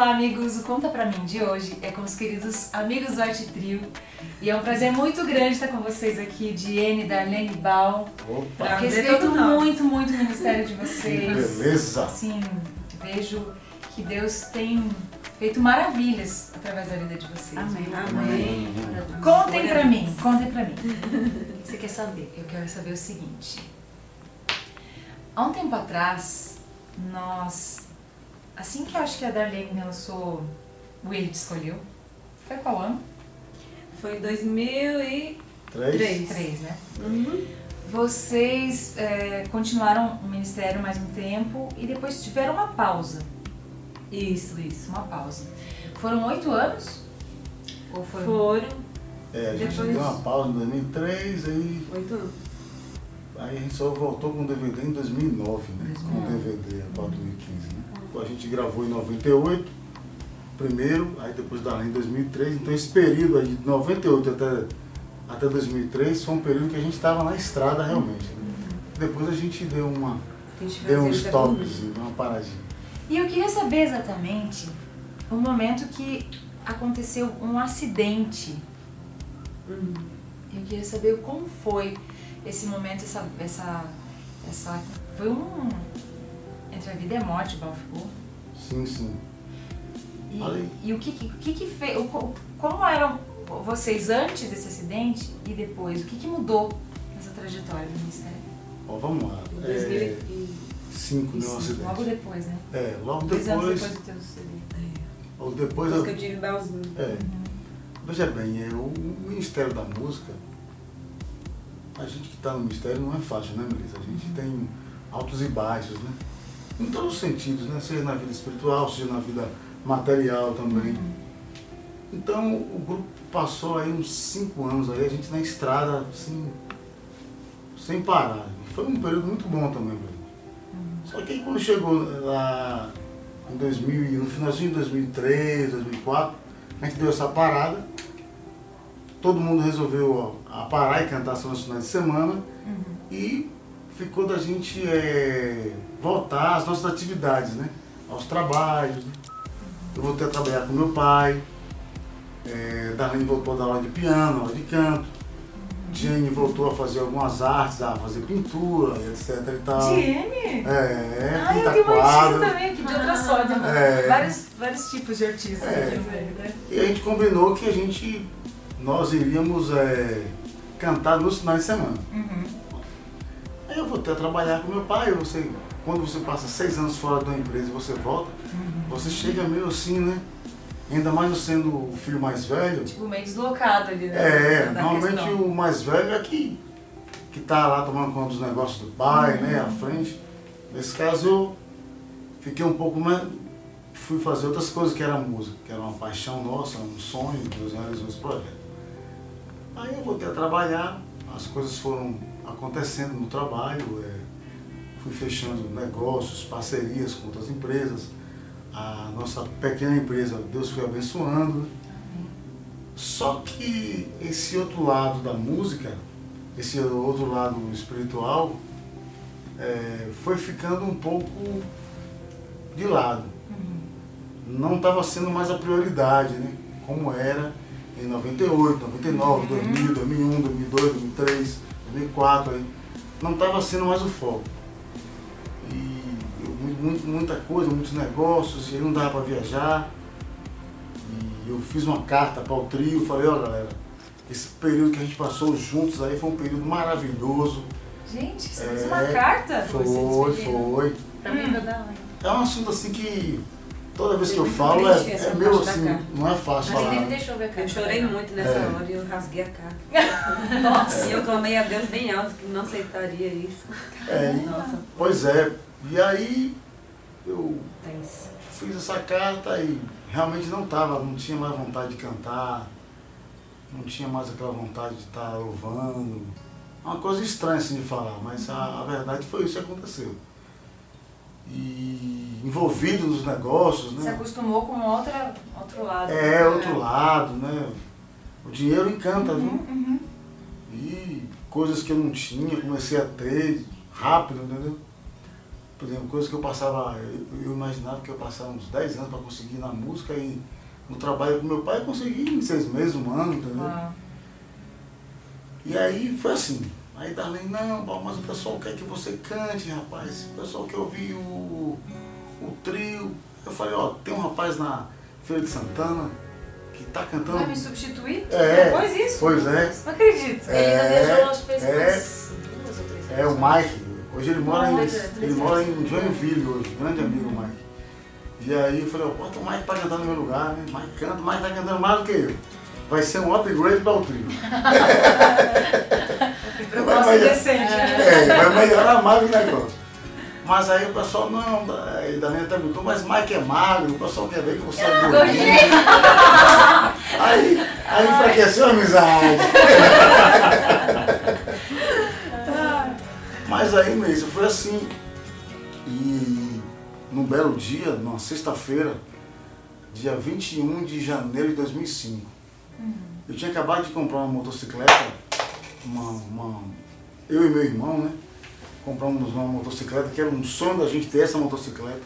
Olá, amigos! O Conta Pra Mim de hoje é com os queridos amigos do Arte Trio. E é um prazer muito grande estar com vocês aqui, Diene, Darlene Bal. Opa! Respeito muito, muito o ministério de vocês. Beleza! Sim, vejo que Deus tem feito maravilhas através da vida de vocês. Amém. Amém. Contem pra mim, contem pra mim. O que você quer saber? Eu quero saber o seguinte. Há um tempo atrás, nós. Assim que eu acho que a Darlene lançou o Ele Te Escolheu. Foi qual ano? Foi em 2003. Três? Três, né? Uhum. Vocês é, continuaram o ministério mais um tempo e depois tiveram uma pausa. Isso. Isso, uma pausa. Foram oito anos? Ou foram? Foram É, a gente Depois- deu uma pausa em 2003, aí, oito anos. Aí a gente só voltou com o DVD em 2009, né? Com o 2009. DVD, para 2015, né? A gente gravou em 98, primeiro, aí depois da em 2003. Então esse período aí, de 98 até, até 2003, foi um período que a gente estava na estrada realmente. né? Depois a gente deu uma A gente deu um stopzinho, uma paradinha. E eu queria saber exatamente o momento que aconteceu um acidente. Uhum. Eu queria saber como foi esse momento, essa. essa, essa foi um. Entre a vida e a morte, Bal ficou. Sim, sim. E, e o que que, o que, que fez. o co- Como eram vocês antes desse acidente e depois? O que, que mudou nessa trajetória do ministério? Ó, vamos lá. Em É, 2005. cinco, né, acidente. logo depois, né? É, logo Dois anos depois. depois do teu CD. Logo depois. Depois que eu- eu tive Belzinho. É. Veja bem, é, o Ministério da Música, a gente que está no Ministério não é fácil, né, Melissa? A gente tem altos e baixos, né? Em todos os sentidos, né? Seja na vida espiritual, seja na vida material também. Então o grupo passou aí uns cinco anos aí, a gente na estrada, assim, sem parar. Foi um período muito bom também pra gente. Só que aí quando chegou lá em 2000, e no finalzinho de 2003, 2004, a gente deu essa parada. Todo mundo resolveu ó, a parar e cantar só nos finais de semana. E ficou da gente é, voltar às nossas atividades, né? Aos trabalhos. né? Eu voltei a trabalhar com meu pai. É, Darlene voltou a dar aula de piano, aula de canto. Jane voltou a fazer algumas artes, a fazer pintura, etc e tal. Diene? É, Ah, eu tenho uma artista também aqui de outra sorte. É. Vários, vários tipos de artistas É. aqui, né? E a gente combinou que a gente, nós iríamos é, cantar nos finais de semana. Uhum. Aí eu voltei a trabalhar com meu pai, você, quando você passa seis anos fora da empresa e você volta, você chega meio assim, né? Ainda mais eu sendo o filho mais velho. Tipo, meio deslocado ali, né? É, normalmente questão. o mais velho é que, que tá lá tomando conta dos negócios do pai, né, à frente. Nesse caso eu fiquei um pouco mais. Fui fazer outras coisas que era música, que era uma paixão nossa, um sonho, Deus realizou esse projeto. Aí eu voltei a trabalhar, as coisas foram acontecendo no trabalho, é, fui fechando negócios, parcerias com outras empresas. A nossa pequena empresa, Deus foi abençoando. Só que esse outro lado da música, esse outro lado espiritual, é, foi ficando um pouco de lado. Não estava sendo mais a prioridade, né? Como era em 98, 99, 2000, 2001, 2002, 2003, 2004. Aí. Não estava sendo mais o foco. E eu- mu- muita coisa, muitos negócios, e aí não dava para viajar. E eu fiz uma carta para o trio, falei, ó galera, esse período que a gente passou juntos aí foi um período maravilhoso. Gente, você É, fez uma carta? Foi, Você foi. Pra mim, dar É um assunto assim que toda vez que eu Muito falo é, é meu assim, carta. não é fácil Mas falar. ele deixou ver a cara. Eu chorei muito nessa É. hora e eu rasguei a cara. E eu clamei a Deus bem alto que não aceitaria isso. É, Nossa, pois é. E aí eu tenso. fiz essa carta e realmente não tava, não tinha mais vontade de cantar, não tinha mais aquela vontade de estar louvando. É uma coisa estranha assim de falar, mas a, a verdade foi isso que aconteceu. E envolvido nos negócios, né? acostumou com outra, outro lado. É, outro lado, né? O dinheiro encanta, viu? Uhum. E coisas que eu não tinha, comecei a ter rápido, entendeu? Por exemplo, coisa que eu passava, eu, eu imaginava que eu passava uns 10 anos para conseguir na música e no trabalho com meu pai eu consegui em seis meses, um ano, entendeu? Uau. E aí foi assim. Aí Darlene, não, Paulo, mas o pessoal quer que você cante, rapaz. O pessoal quer ouvir o, o trio. Eu falei, ó, tem um rapaz na Feira de Santana que tá cantando. Vai me substituir? É. Depois isso? Pois é. Não acredito. É, Ele ainda viajou, acho que fez é. umas duas ou três É o Mike. Hoje ele mora em, dois ele mora em Joinville hoje, grande amigo Mike. E aí eu falei, ó, bota o Mike pra cantar no meu lugar, né? Mike canta, o Mike tá cantando mais do que eu. Vai ser um upgrade para o trio. Vai, vai. decente. né? É, vai melhorar mais o negócio. Mas aí o pessoal, não, aí Daniel até brincou, mas Mike é magro, o pessoal quer ver que você é gordinho. Aí, aí enfraqueceu a amizade. Mas aí mesmo, foi assim. E num belo dia, numa sexta-feira, dia 21 de janeiro de 2005, eu tinha acabado de comprar uma motocicleta, uma, uma- eu e meu irmão, né? Compramos uma motocicleta, que era um sonho da gente ter essa motocicleta.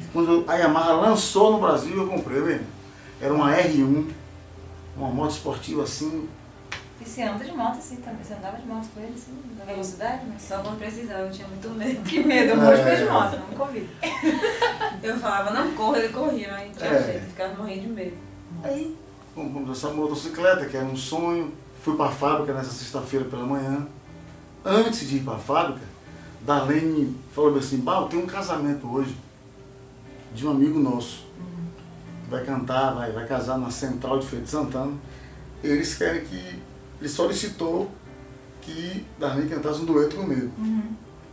E quando a Yamaha lançou no Brasil, eu comprei, mesmo. Era uma R1, uma moto esportiva assim, E você anda de moto assim também? Você andava de moto com ele assim, na velocidade? Mas... Só quando precisava, eu tinha muito medo. Que medo, eu morro de É. medo de moto, nunca ouvi. Eu falava, não corra, ele corria, mas não tinha É. jeito, ficava morrendo de medo. Aí compramos essa motocicleta, que era um sonho. Fui para a fábrica nessa sexta-feira pela manhã. Antes de ir para a fábrica, Darlene falou assim, Bal, tem um casamento hoje de um amigo nosso. Vai cantar, vai, vai casar na central de Feira de Santana. Eles querem que. Ele solicitou que Darlene cantasse um dueto comigo.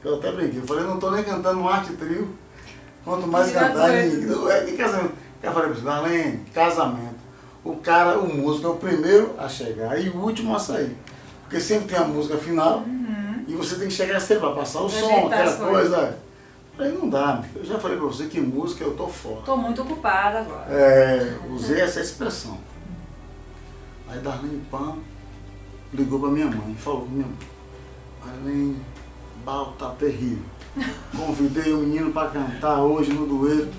Eu até brinquei, eu falei, não estou nem cantando um arte trio, quanto mais Virar cantar dueto. em dueto e casamento. Eu falei para Darlene, casamento. O cara, o músico é o primeiro a chegar e o último a sair. Porque sempre tem a música final e você tem que chegar cedo para passar o som, aquela coisa. Falei, não dá, eu já falei para você que música eu tô fora. Tô muito ocupada agora. É, usei essa expressão. Aí Darlene Pan ligou pra minha mãe, falou com minha mãe, Marlene, Bal tá terrível. Convidei o menino pra cantar hoje no dueto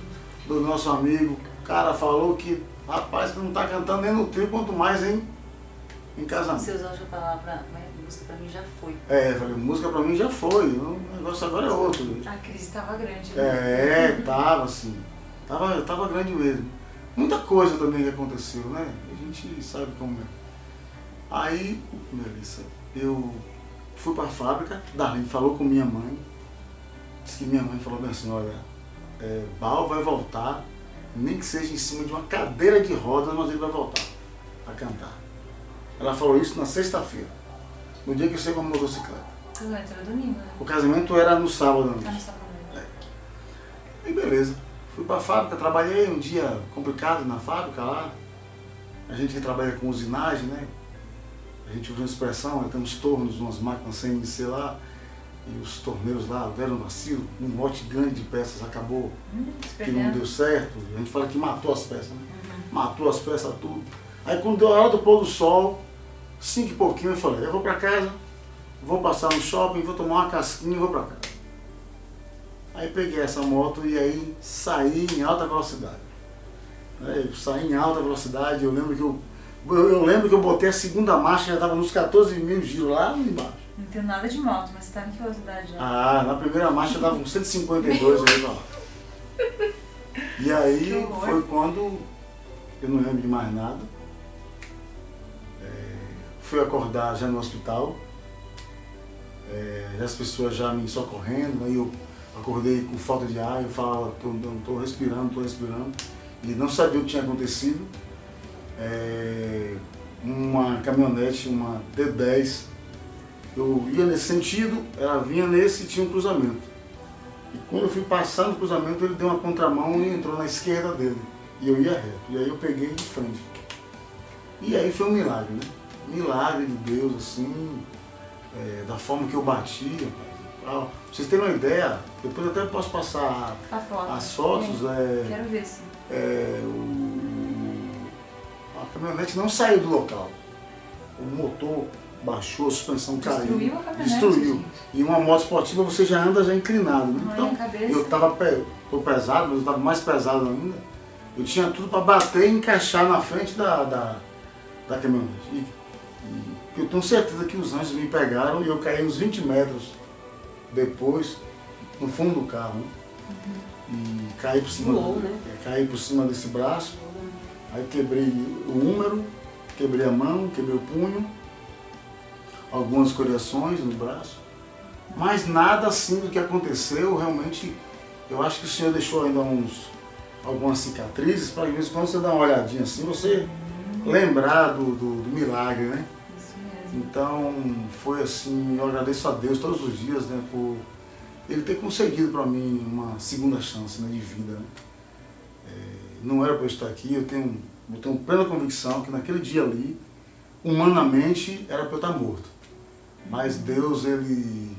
do nosso amigo. O cara falou que, rapaz, que não tá cantando nem no trio, quanto mais em, em casamento. Você usou outra palavra, mas música pra mim já foi. É, eu falei, música pra mim já foi, o negócio agora é outro. A crise estava grande. né? É, tava assim. Tava, tava grande mesmo. Muita coisa também que aconteceu, né? A gente sabe como é. Aí, Melissa, eu fui pra fábrica, Darlene falou com minha mãe, disse que minha mãe falou bem assim, olha, é, Bal vai voltar, nem que seja em cima de uma cadeira de rodas, mas ele vai voltar a cantar. Ela falou isso na sexta-feira, no dia que eu saí com a motocicleta. Casamento era domingo, né? O casamento era no sábado à noite. Ah, não estava vendo. E beleza. Fui pra fábrica, trabalhei um dia complicado na fábrica lá. A gente que trabalha com usinagem, né? A gente uma expressão, né? tem uns tornos, umas máquinas CNC lá, e os torneiros lá deram vacilo, um lote grande de peças acabou Hum, que não deu certo. A gente fala que matou as peças, né? Matou as peças tudo. Aí quando deu a hora do pôr do sol, cinco e pouquinho, eu falei, eu vou pra casa, vou passar no shopping, vou tomar uma casquinha e vou pra casa. Aí peguei essa moto e aí saí em alta velocidade. Aí eu saí em alta velocidade, eu lembro que eu, eu, eu lembro que eu botei a segunda marcha, já estava nos 14 mil giros lá embaixo. Não tenho nada de moto, mas você tá em que velocidade já? Ah, na primeira marcha dava uns 152 aí lá. E aí foi quando eu não lembro de mais nada. É, fui acordar já no hospital. É, as pessoas já me socorrendo, aí eu acordei com falta de ar, eu falava, tô, não estou respirando, estou respirando. E não sabia o que tinha acontecido. É, uma caminhonete, uma D10, eu ia nesse sentido, ela vinha nesse e tinha um cruzamento. E quando eu fui passar no cruzamento, ele deu uma contramão e entrou na esquerda dele. E eu ia reto. E aí eu peguei de frente. E aí foi um milagre, né? Milagre de Deus, assim, é, da forma que eu bati. rapaz. Ah, pra vocês terem uma ideia, depois eu até posso passar as fotos. É, Quero ver sim. é, o- caminhonete não saiu do local. O motor baixou, a suspensão Destruiu caiu. a Destruiu. gente. E uma moto esportiva você já anda já inclinado. Né? Olha Então, eu tava pe- tô pesado, mas eu tava mais pesado ainda. Eu tinha tudo para bater e encaixar na frente da, da, da caminhonete. E, e eu tenho certeza que os anjos me pegaram e eu caí uns 20 metros depois, no fundo do carro. né? E caí por cima, Voou, né? é, caí por cima desse braço, aí quebrei o húmero, quebrei a mão, quebrei o punho, algumas escoriações no braço. Mas nada assim do que aconteceu, realmente, eu acho que o Senhor deixou ainda uns, algumas cicatrizes para de vez em quando você dar uma olhadinha assim, você lembrar do, do, do milagre, né? Isso mesmo. Então foi assim, eu agradeço a Deus todos os dias, né, por Ele ter concedido para mim uma segunda chance né, de vida. Né? Não era para eu estar aqui, eu tenho, eu tenho plena convicção que naquele dia ali, humanamente, era para eu estar morto. Mas Deus, Ele,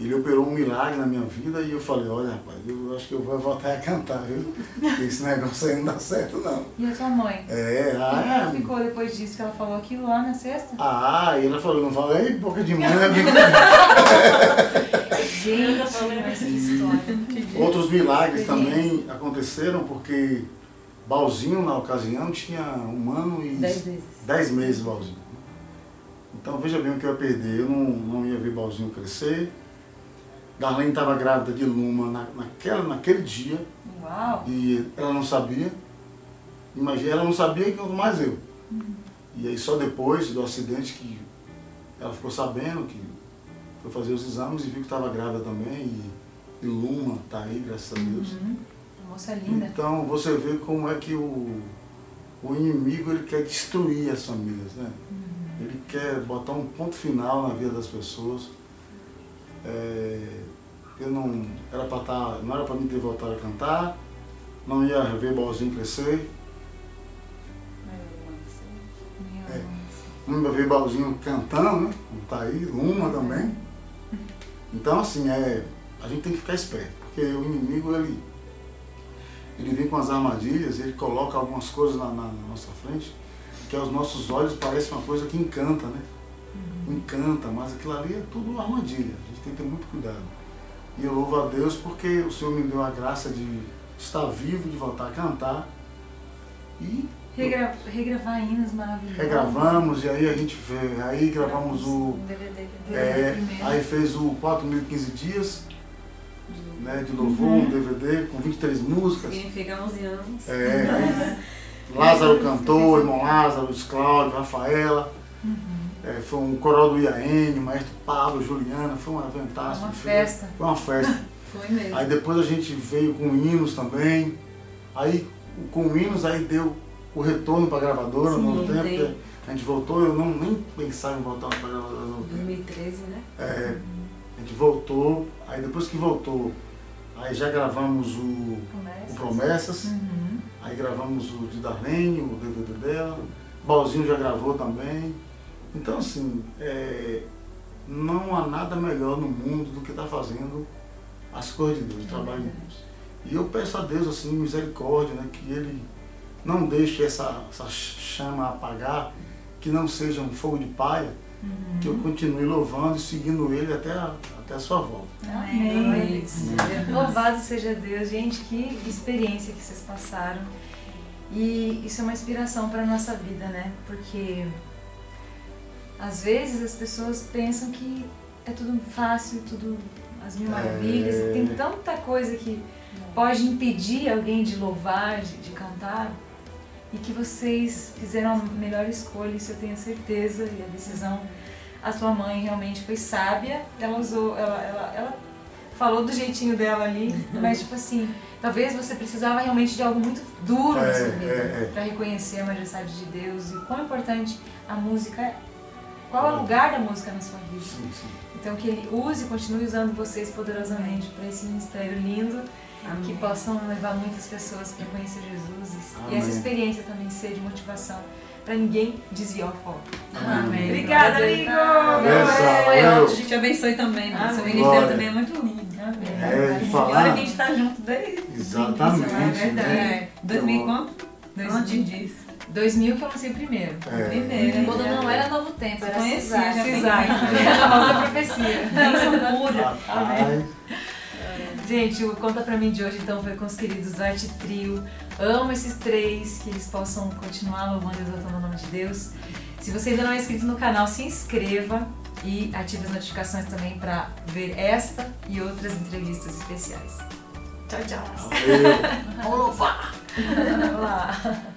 ele operou um milagre na minha vida e eu falei, olha rapaz, eu acho que eu vou voltar a cantar, viu? Porque esse negócio aí não dá certo não. E a tua mãe? É, Como ah, ela ficou depois disso que ela falou aquilo lá na sexta? ah, e ela falou, não falei boca de mãe, né? Gente, mas que história. Outros milagres também aconteceram porque Balzinho, na ocasião, tinha um ano e Dez vezes. dez meses Balzinho. Então veja bem o que eu ia perder. Eu não, não ia ver Balzinho crescer. Darlene estava grávida de Luma na, naquela, naquele dia Uau. e ela não sabia. Imagina, ela não sabia e quanto mais eu. E aí só depois do acidente que ela ficou sabendo que foi fazer os exames e viu que estava grávida também. E, e Luma está aí, graças a Deus. Uhum. A moça linda. Então você vê como é que o, o inimigo ele quer destruir as famílias, né? Ele quer botar um ponto final na vida das pessoas. É, eu não era para estar, não era para mim ter voltado a cantar, não ia ver Balzinho crescer, É. Ia ver Balzinho cantando, né? Tá aí, Luma também. Então assim, é, a gente tem que ficar esperto, porque o inimigo ele ele vem com as armadilhas, ele coloca algumas coisas na, na- na nossa frente, que aos nossos olhos parece uma coisa que encanta, né? Encanta, mas aquilo ali é tudo uma armadilha. A gente tem que ter muito cuidado. E eu louvo a Deus porque o Senhor me deu a graça de estar vivo, de voltar a cantar. E Regra- regravar hinos maravilhosos. regravamos, e aí a gente vê, aí gravamos o. Um DVD. É, aí fez o 4.015 dias né, de louvor, Uhum. um DVD com 23 músicas. Significa 11 anos. É, Lázaro cantou, irmão Lázaro, Cláudio, Rafaela. Uhum. É, foi um coral do IAN, o maestro Pablo, Juliana, foi um. Uma foi- festa. Foi uma festa. Foi mesmo. Aí depois a gente veio com hinos também. Aí com hinos aí deu o retorno para a gravadora Sim, no tempo. A gente voltou, eu não nem pensava em voltar para a gravadora no tempo. 2013, né? É, a gente voltou, aí depois que voltou, aí já gravamos o, o Promessas. Promessas, Uhum. aí gravamos o de Darlene, o DVD dela, Balzinho já gravou também. Então assim, é, não há nada melhor no mundo do que estar fazendo as coisas de Deus, o trabalho de Deus. E eu peço a Deus assim, misericórdia, né, que Ele não deixe essa, essa chama apagar, que não seja um fogo de palha, que eu continue louvando e seguindo Ele até a, até a sua volta. Amém. Amém. Louvado seja Deus, gente, que experiência que vocês passaram. E isso é uma inspiração para nossa vida, né? Porque às vezes as pessoas pensam que é tudo fácil, tudo as mil É. maravilhas, e tem tanta coisa que pode impedir alguém de louvar, de, de cantar, e que vocês fizeram a melhor escolha, isso eu tenho certeza, e a decisão, a sua mãe realmente foi sábia, ela usou, ela, ela, ela falou do jeitinho dela ali, mas tipo assim, talvez você precisava realmente de algo muito duro na É, sua vida é, é. para reconhecer a majestade de Deus e o quão importante a música é. Qual é o lugar da música na sua vida? Sim, sim. Então que ele use e continue usando vocês poderosamente para esse ministério lindo, que Amém. possam levar muitas pessoas para conhecer Jesus e Amém. essa experiência também ser de motivação para ninguém desviar o foco. Amém. Obrigada, a amigo! Foi eu. ótimo. Te abençoe também. Amém. Seu ministério Glória. também é muito lindo. Amém. É, de E falar. olha que a gente tá junto desde Exatamente. é verdade. né? É, 2000 e quanto? Dois Antes disso. 2000 que eu lancei o primeiro. É. Primeiro? Quando não era Novo Tempo, era Conhecia, Cisar. Cisar, a famosa profecia. Bênção pura. Rapaz, Gente, o Conta Pra Mim de hoje então foi com os queridos do Arte Trio. Amo esses três, que eles possam continuar louvando e exaltando o nome de Deus. Se você ainda não é inscrito no canal, se inscreva e ative as notificações também para ver esta e outras entrevistas especiais. Tchau, tchau. Vamos louvar. Vamos lá.